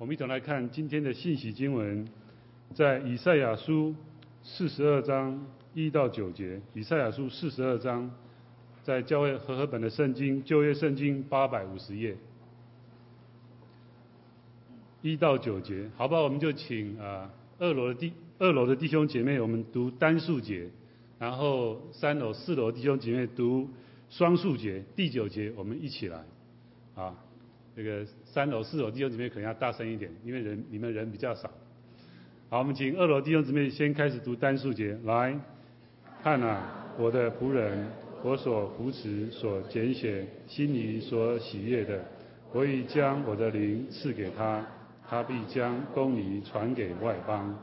我们一同来看今天的信息经文，在以赛亚书四十二章一到九节。以赛亚书四十二章，在教会和合本的圣经旧约圣经八百五十页，一到九节。好吧，我们就请啊二楼的弟二楼的弟兄姐妹，我们读单数节，然后三楼四楼弟兄姐妹读双数节。第九节我们一起来，啊。这个三楼、四楼弟兄姊妹可能要大声一点，因为人你们人比较少。好，我们请二楼弟兄姊妹先开始读单数节。来，看啊，我的仆人，我所扶持、所拣选、心里所喜悦的，我已将我的灵赐给他，他必将公义传给外邦。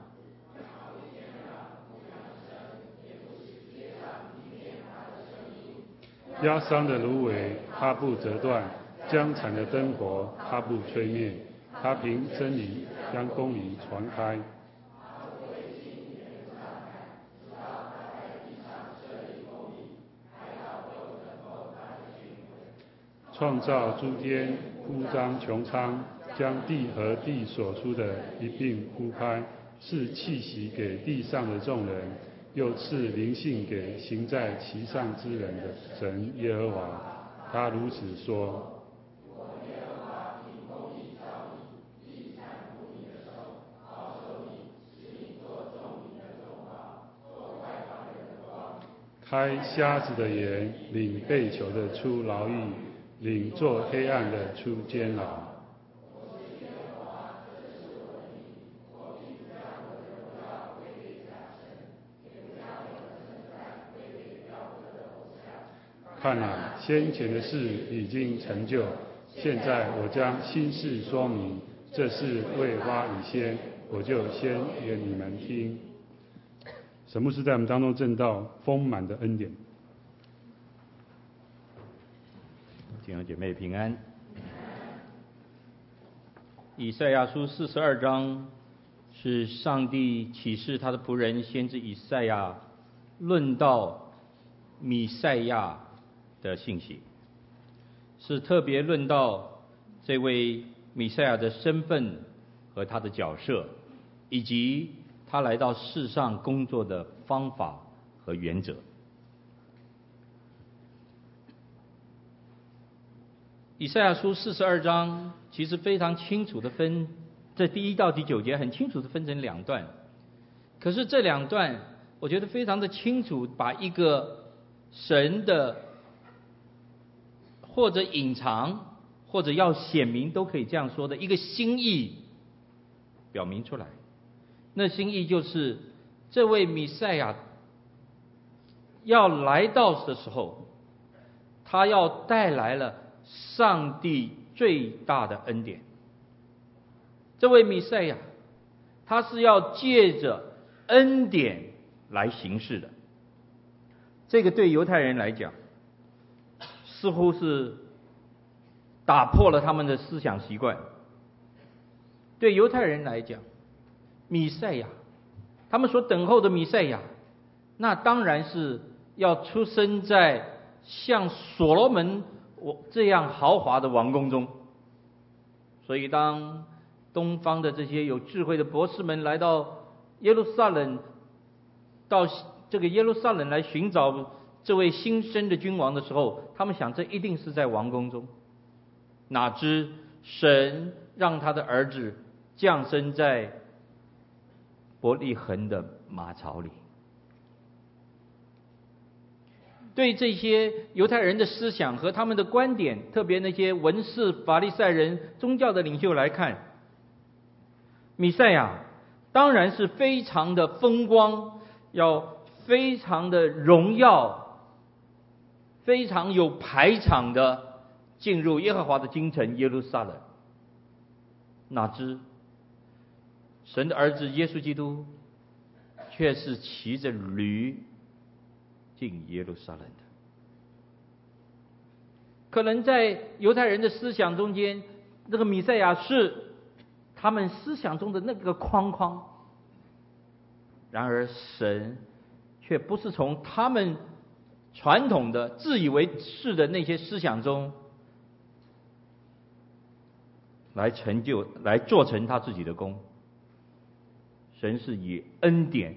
压伤的芦苇，他不折断。将残的灯火，他不吹灭；他凭真理将公义传开。创造诸天，铺张穹苍，将地和地所出的一并铺开，赐气息给地上的众人，又赐灵性给行在其上之人的神耶和华。他如此说。开瞎子的眼，领被囚的出牢狱，领坐黑暗的出监牢。看哪，先前的事已经成就，现在我将新事说明。这事未发以先，我就先给你们听。神牧师在我们当中证道丰满的恩典，弟兄姐妹平安。以赛亚书四十二章是上帝启示他的仆人先知以赛亚论到弥赛亚的信息，是特别论到这位弥赛亚的身份和他的角色，以及。他来到世上工作的方法和原则。以赛亚书四十二章其实非常清楚的分，这第一到第九节很清楚的分成两段。可是这两段，我觉得非常的清楚，把一个神的或者隐藏或者要显明都可以这样说的一个心意表明出来。那心意就是，这位弥赛亚要来到的时候，他要带来了上帝最大的恩典。这位弥赛亚，他是要借着恩典来行事的。这个对犹太人来讲，似乎是打破了他们的思想习惯。对犹太人来讲，弥赛亚，他们所等候的弥赛亚，那当然是要出生在像所罗门我这样豪华的王宫中。所以，当东方的这些有智慧的博士们来到耶路撒冷，到这个耶路撒冷来寻找这位新生的君王的时候，他们想这一定是在王宫中。哪知神让他的儿子降生在。伯利恒的马槽里，对这些犹太人的思想和他们的观点，特别那些文士、法利赛人、宗教的领袖来看，米赛亚当然是非常的风光，要非常的荣耀，非常有排场的进入耶和华的京城耶路撒冷。哪知？神的儿子耶稣基督，却是骑着驴进耶路撒冷的。可能在犹太人的思想中间，那个弥赛亚是他们思想中的那个框框。然而，神却不是从他们传统的自以为是的那些思想中来成就、来做成他自己的功。神是以恩典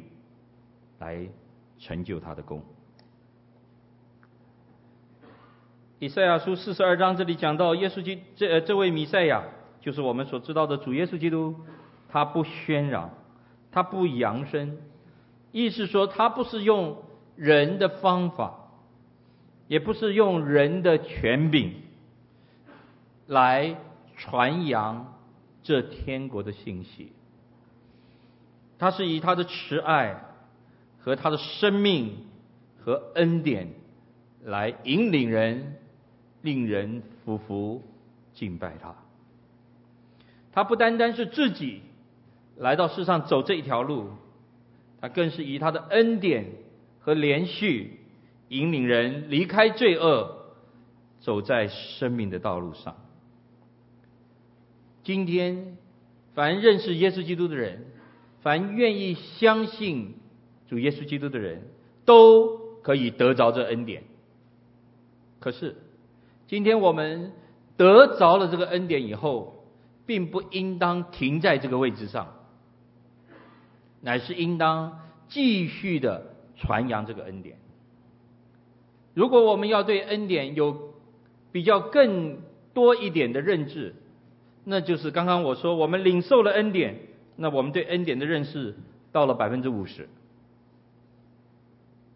来成就他的功。以赛亚书四十二章这里讲到，耶稣基这呃这位弥赛亚，就是我们所知道的主耶稣基督，他不喧嚷，他不扬声，意思说他不是用人的方法，也不是用人的权柄来传扬这天国的信息，他是以他的慈爱和他的生命和恩典来引领人。令人俯伏敬拜他。他不单单是自己来到世上走这一条路，他更是以他的恩典和连续引领人离开罪恶，走在生命的道路上。今天，凡认识耶稣基督的人，凡愿意相信主耶稣基督的人，都可以得着这恩典。可是，今天我们得着了这个恩典以后，并不应当停在这个位置上，乃是应当继续的传扬这个恩典。如果我们要对恩典有比较更多一点的认知，那就是刚刚我说，我们领受了恩典，那我们对恩典的认识到了百分之五十。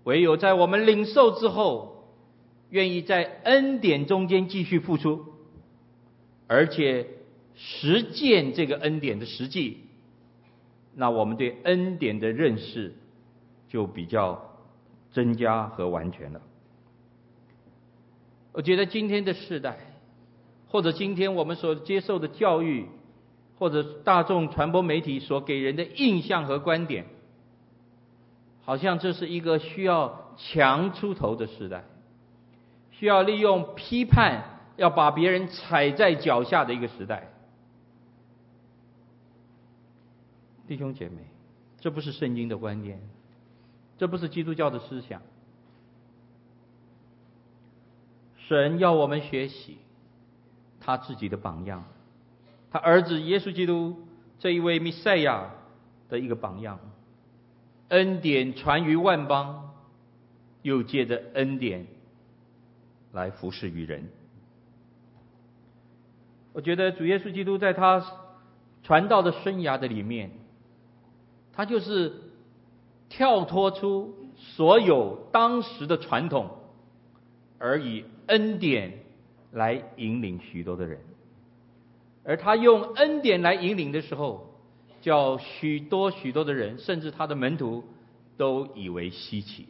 唯有在我们领受之后，愿意在恩典中间继续付出，而且实践这个恩典的实际，那我们对恩典的认识就比较增加和完全了。我觉得今天的世代，或者今天我们所接受的教育，或者大众传播媒体所给人的印象和观点，好像这是一个需要强出头的时代。需要利用批判，要把别人踩在脚下的一个时代，弟兄姐妹，这不是圣经的观念，这不是基督教的思想。神要我们学习他自己的榜样，他儿子耶稣基督这一位弥赛亚的一个榜样，恩典传于万邦，又借着恩典。来服侍于人。我觉得主耶稣基督在他传道的生涯的里面，他就是跳脱出所有当时的传统，而以恩典来引领许多的人。而他用恩典来引领的时候，叫许多许多的人，甚至他的门徒都以为稀奇。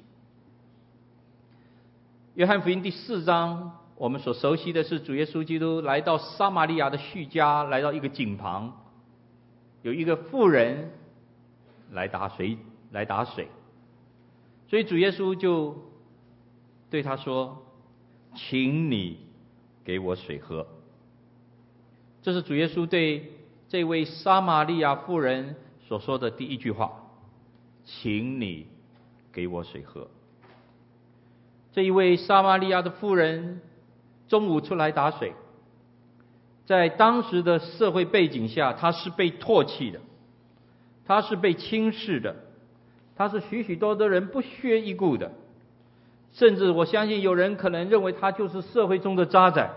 约翰福音第四章，我们所熟悉的是主耶稣基督来到撒玛利亚的叙家，来到一个井旁，有一个妇人来打水，来打水，所以主耶稣就对他说：“请你给我水喝。”这是主耶稣对这位撒玛利亚妇人所说的第一句话：“请你给我水喝。”这一位撒玛利亚的妇人中午出来打水，在当时的社会背景下，她是被唾弃的，她是被轻视的，她是许许多多人不屑一顾的，甚至我相信有人可能认为她就是社会中的渣滓。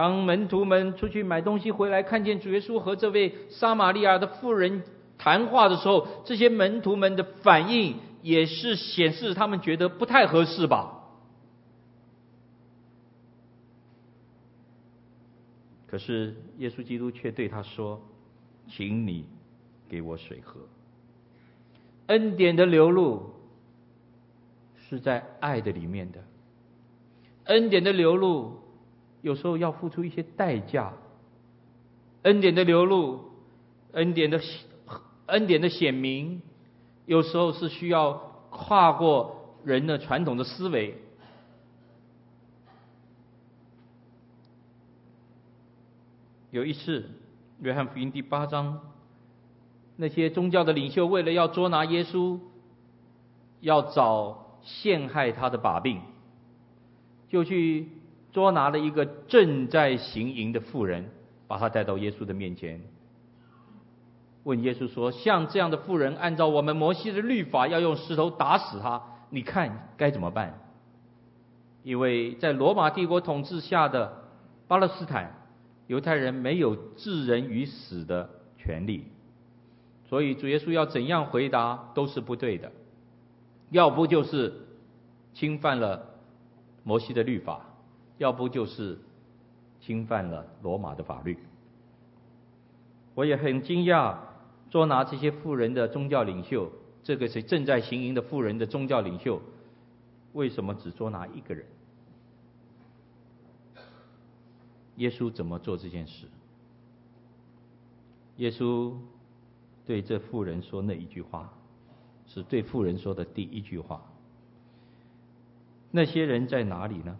当门徒们出去买东西回来，看见主耶稣和这位撒玛利亚的妇人谈话的时候，这些门徒们的反应。也是显示他们觉得不太合适吧。可是耶稣基督却对他说：“请你给我水喝。”恩典的流露是在爱的里面的。恩典的流露有时候要付出一些代价。恩典的流露，恩典的恩典的显明。有时候是需要跨过人的传统的思维。有一次，约翰福音第八章，那些宗教的领袖为了要捉拿耶稣，要找陷害他的把柄，就去捉拿了一个正在行淫的妇人，把她带到耶稣的面前，问耶稣说：“像这样的妇人，按照我们摩西的律法，要用石头打死她，你看该怎么办？”因为在罗马帝国统治下的巴勒斯坦，犹太人没有置人于死的权利，所以主耶稣要怎样回答都是不对的，要不就是侵犯了摩西的律法，要不就是侵犯了罗马的法律。我也很惊讶，捉拿这些富人的宗教领袖，这个是正在行淫的富人的宗教领袖。为什么只捉拿一个人？耶稣怎么做这件事？耶稣对这妇人说那一句话，是对妇人说的第一句话。那些人在哪里呢？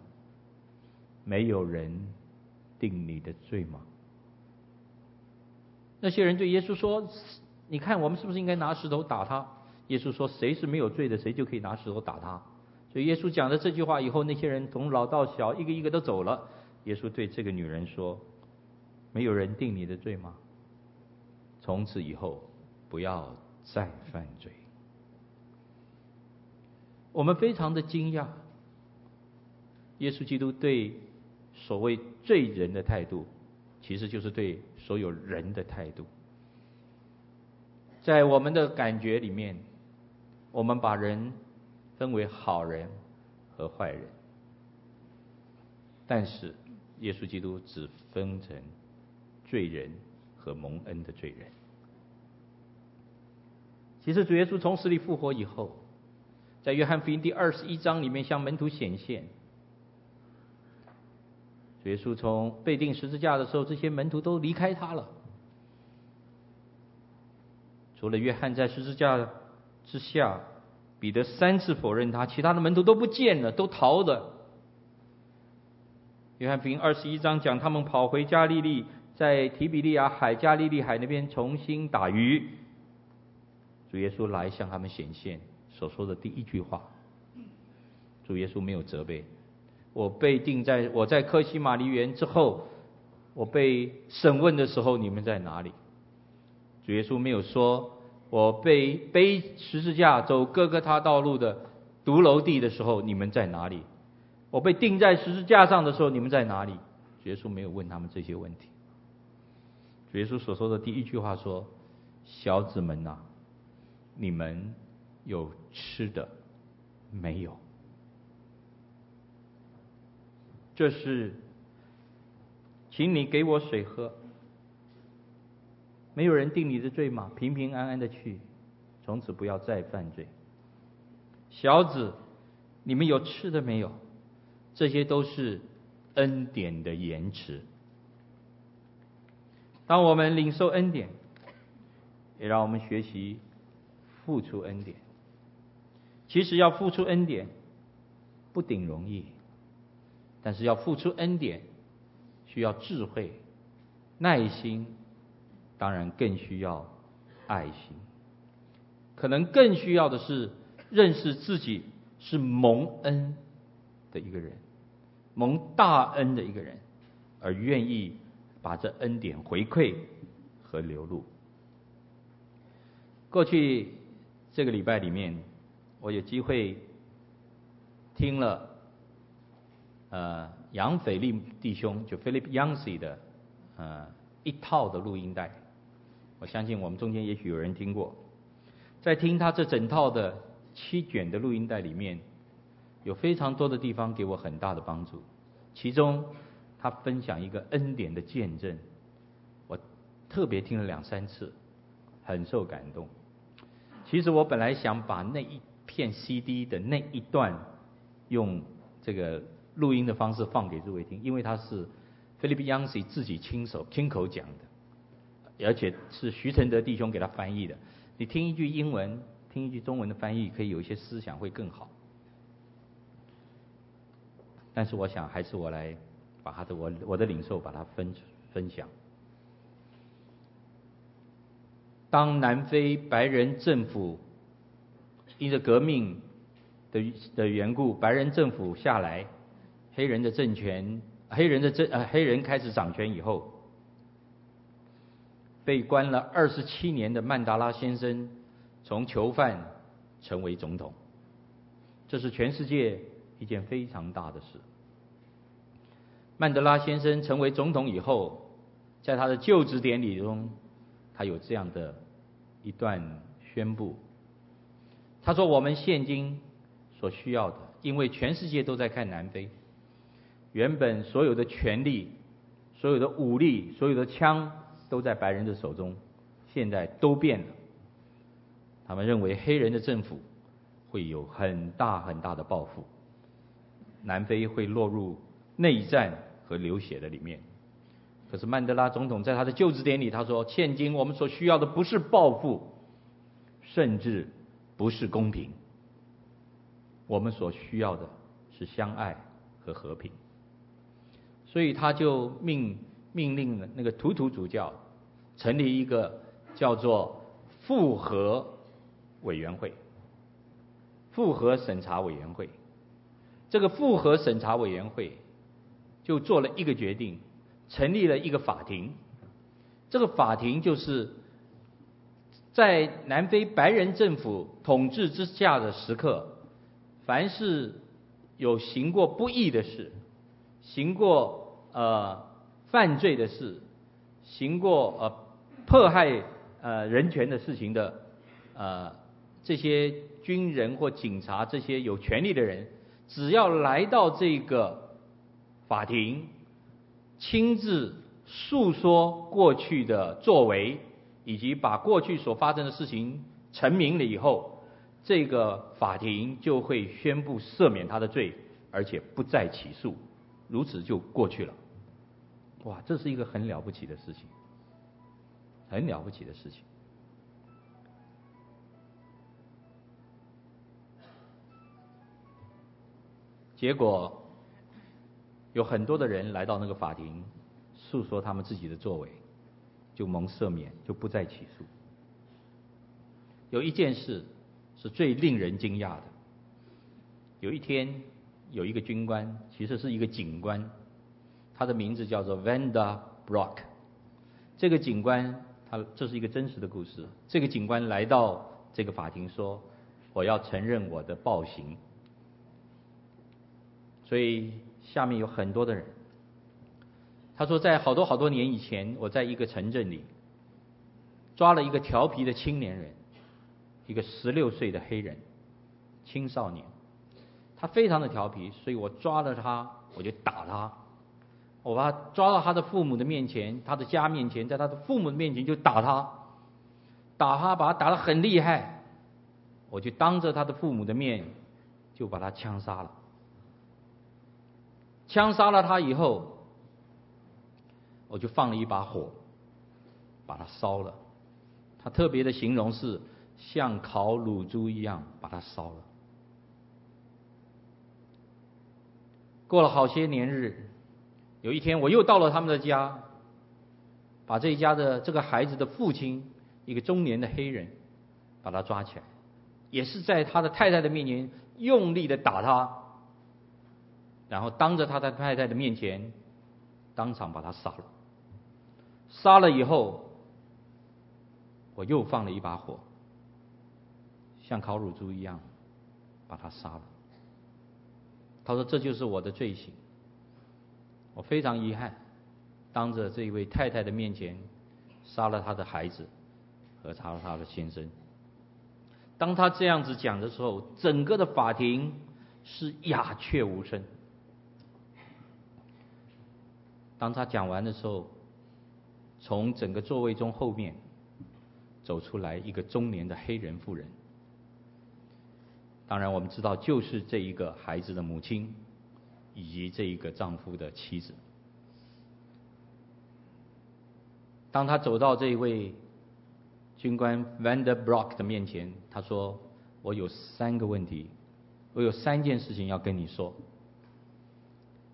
没有人定你的罪吗？那些人对耶稣说：“你看，我们是不是应该拿石头打他？”耶稣说：“谁是没有罪的，谁就可以拿石头打他。”所以耶稣讲了这句话以后，那些人从老到小，一个一个都走了。耶稣对这个女人说：“没有人定你的罪吗？从此以后，不要再犯罪。”我们非常的惊讶，耶稣基督对所谓罪人的态度，其实就是对所有人的态度。在我们的感觉里面，我们把人分为好人和坏人，但是耶稣基督只分成罪人和蒙恩的罪人。其实主耶稣从死里复活以后，在约翰福音第二十一章里面向门徒显现。主耶稣从被钉十字架的时候，这些门徒都离开他了，除了约翰在十字架之下。彼得三次否认他，其他的门徒都不见了，都逃了。约翰福音二十一章讲，他们跑回加利利，在提比利亚海、加利利海那边重新打鱼。主耶稣来向他们显现，所说的第一句话，主耶稣没有责备。我被定在我在科西马尼园之后，我被审问的时候，你们在哪里？主耶稣没有说。我被背十字架走各各他道路的独楼地的时候，你们在哪里？我被钉在十字架上的时候，你们在哪里？主耶稣没有问他们这些问题。主耶稣所说的第一句话说：“小子们呐，你们有吃的没有？”这是，请你给我水喝。没有人定你的罪吗？平平安安的去，从此不要再犯罪。小子，你们有吃的没有？这些都是恩典的延迟。当我们领受恩典，也让我们学习付出恩典。其实要付出恩典不顶容易，但是要付出恩典需要智慧、耐心。当然更需要爱心，可能更需要的是认识自己是蒙恩的一个人，蒙大恩的一个人，而愿意把这恩典回馈和流露。过去这个礼拜里面，我有机会听了呃杨斐利弟兄就 Philip Yancey 的呃一套的录音带。我相信我们中间也许有人听过，在听他这整套的七卷的录音带里面，有非常多的地方给我很大的帮助。其中，他分享一个恩典的见证，我特别听了两三次，很受感动。其实我本来想把那一片 CD 的那一段用这个录音的方式放给诸位听，因为他是菲律宾央视自己亲手亲口讲的。而且是徐承德弟兄给他翻译的，你听一句英文，听一句中文的翻译，可以有一些思想会更好。但是我想，还是我来把他的我我的领受把它分分享。当南非白人政府因着革命的的缘故，白人政府下来，黑人的政权，黑人的政呃黑人开始掌权以后，被关了二十七年的曼德拉先生，从囚犯成为总统，这是全世界一件非常大的事。曼德拉先生成为总统以后，在他的就职典礼中，他有这样的一段宣布。他说：“我们现今所需要的，因为全世界都在看南非，原本所有的权力、所有的武力、所有的枪都在白人的手中，现在都变了。他们认为黑人的政府会有很大很大的报复，南非会落入内战。”和流血的里面，可是曼德拉总统在他的就职典礼，他说：“现今我们所需要的不是报复，甚至不是公平，我们所需要的是相爱和和平。”所以他就命命令了那个图图主教成立一个叫做复和委员会，复和审查委员会。这个复和审查委员会。就做了一个决定，成立了一个法庭。这个法庭就是在南非白人政府统治之下的时刻，凡是有行过不义的事、行过呃犯罪的事、行过呃迫害呃人权的事情的呃这些军人或警察这些有权力的人，只要来到这个。法庭亲自诉说过去的作为，以及把过去所发生的事情陈明了以后，这个法庭就会宣布赦免他的罪，而且不再起诉，如此就过去了。哇，这是一个很了不起的事情，很了不起的事情。结果。有很多的人来到那个法庭，诉说他们自己的作为，就蒙赦免，就不再起诉。有一件事是最令人惊讶的。有一天，有一个军官，其实是一个警官，他的名字叫做 Vanda Brock。这个警官，他这是一个真实的故事。这个警官来到这个法庭说：“我要承认我的暴行。”所以。下面有很多的人，他说，在好多好多年以前，我在一个城镇里抓了一个调皮的青年人，一个十六岁的黑人青少年，他非常的调皮，所以我抓了他，我就打他，我把他抓到他的父母的面前，他的家面前，在他的父母的面前就打他，打他把他打得很厉害，我就当着他的父母的面就把他枪杀了。枪杀了他以后，我就放了一把火，把他烧了。他特别的形容是像烤乳猪一样把他烧了。过了好些年日，有一天我又到了他们的家，把这一家的这个孩子的父亲，一个中年的黑人，把他抓起来，也是在他的太太的面前用力的打他。然后当着他的太太的面前，当场把他杀了。杀了以后，我又放了一把火，像烤乳猪一样把他杀了。他说：“这就是我的罪行。”我非常遗憾，当着这一位太太的面前，杀了他的孩子和杀了他的先生。当他这样子讲的时候，整个的法庭是鸦雀无声。当他讲完的时候，从整个座位中后面走出来一个中年的黑人妇人。当然，我们知道就是这一个孩子的母亲，以及这一个丈夫的妻子。当他走到这一位军官 Vander Brock 的面前，他说：“我有三个问题，我有三件事情要跟你说。”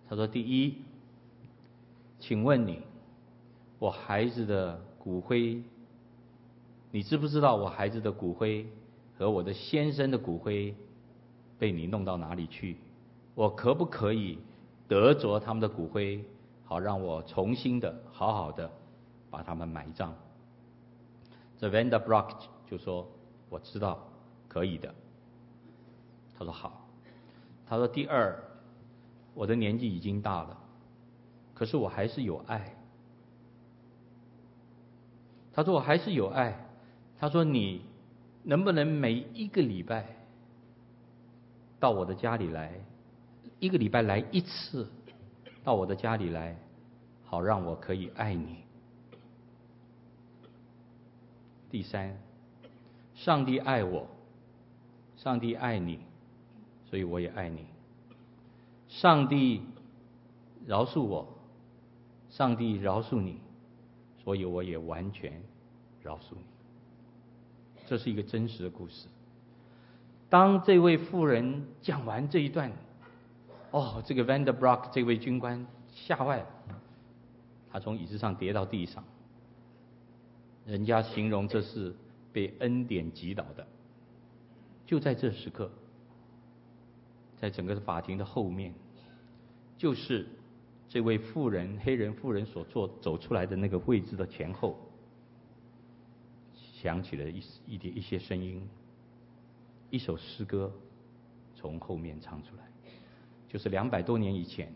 他说：“第一。”请问你，我孩子的骨灰，你知不知道我孩子的骨灰和我的先生的骨灰被你弄到哪里去？我可不可以得着他们的骨灰，好让我重新的好好的把他们埋葬。这 Vander Brock 就说：“我知道，可以的。”他说：“好。”他说：“第二，我的年纪已经大了，可是我还是有爱。”他说：“我还是有爱。”他说：“你能不能每一个礼拜到我的家里来，一个礼拜来一次，到我的家里来，好让我可以爱你。”第三，上帝爱我，上帝爱你，所以我也爱你。上帝饶恕我，上帝饶恕你。所以我也完全饶恕你。这是一个真实的故事。当这位妇人讲完这一段，哦，这个 Vander Brock 这位军官吓坏了，他从椅子上跌到地上。人家形容这是被恩典击倒的。就在这时刻，在整个法庭的后面，就是。这位妇人，黑人妇人所坐走出来的那个位置的前后，响起了一一点一些声音，一首诗歌从后面唱出来，就是两百多年以前，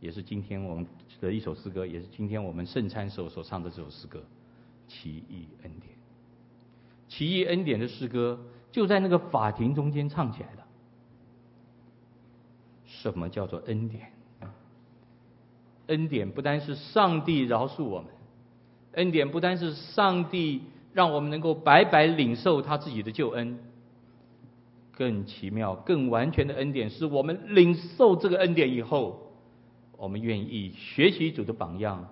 也是今天我们的一首诗歌，也是今天我们圣餐时候所唱的这首诗歌《奇异恩典》。奇异恩典的诗歌就在那个法庭中间唱起来的。什么叫做恩典？恩典不单是上帝饶恕我们，恩典不单是上帝让我们能够白白领受他自己的救恩，更奇妙、更完全的恩典是我们领受这个恩典以后，我们愿意学习主的榜样，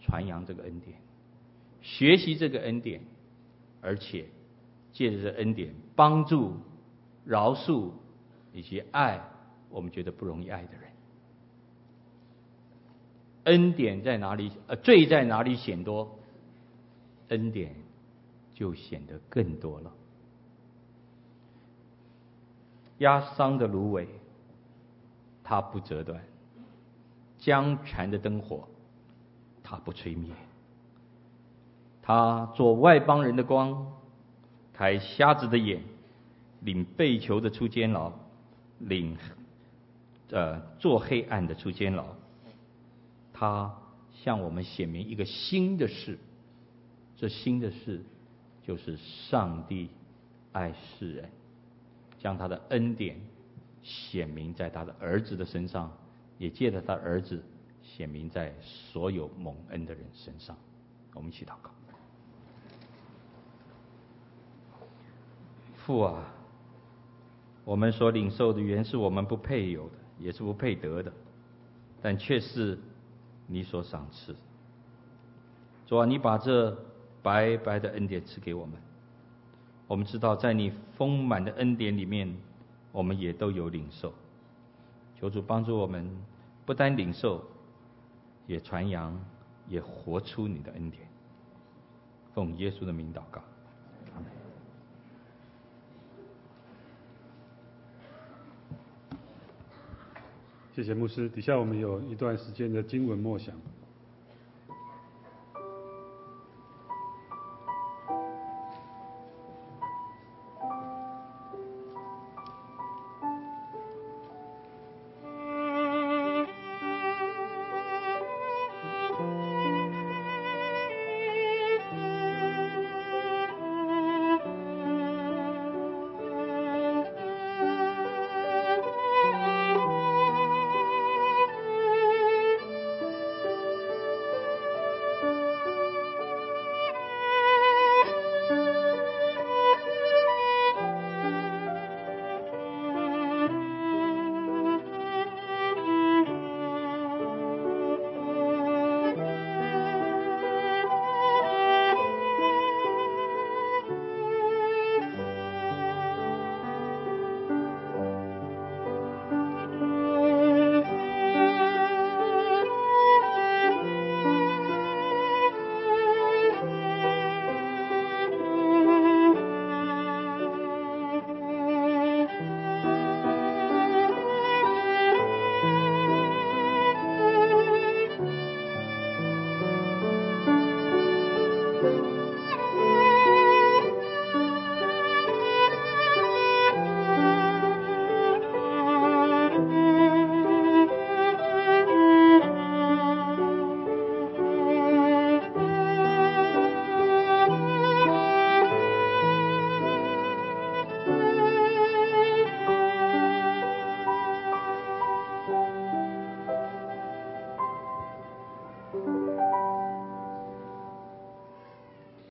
传扬这个恩典，学习这个恩典，而且借着这恩典帮助、饶恕以及爱我们觉得不容易爱的人。恩典在哪里？呃，罪在哪里显多，恩典就显得更多了。压伤的芦苇，它不折断；将残的灯火，它不吹灭。他做外邦人的光，开瞎子的眼，领被囚的出监牢，领呃做黑暗的出监牢。他向我们显明一个新的事，这新的事就是上帝爱世人，将他的恩典显明在他的儿子的身上，也借着他儿子显明在所有蒙恩的人身上。我们一起祷告。父啊，我们所领受的原是我们不配有的，也是不配得的，但却是。你所赏赐，主啊，你把这白白的恩典赐给我们。我们知道，在你丰满的恩典里面，我们也都有领受。求主帮助我们，不单领受，也传扬，也活出你的恩典。奉耶稣的名祷告。谢谢牧师。底下我们有一段时间的经文默想。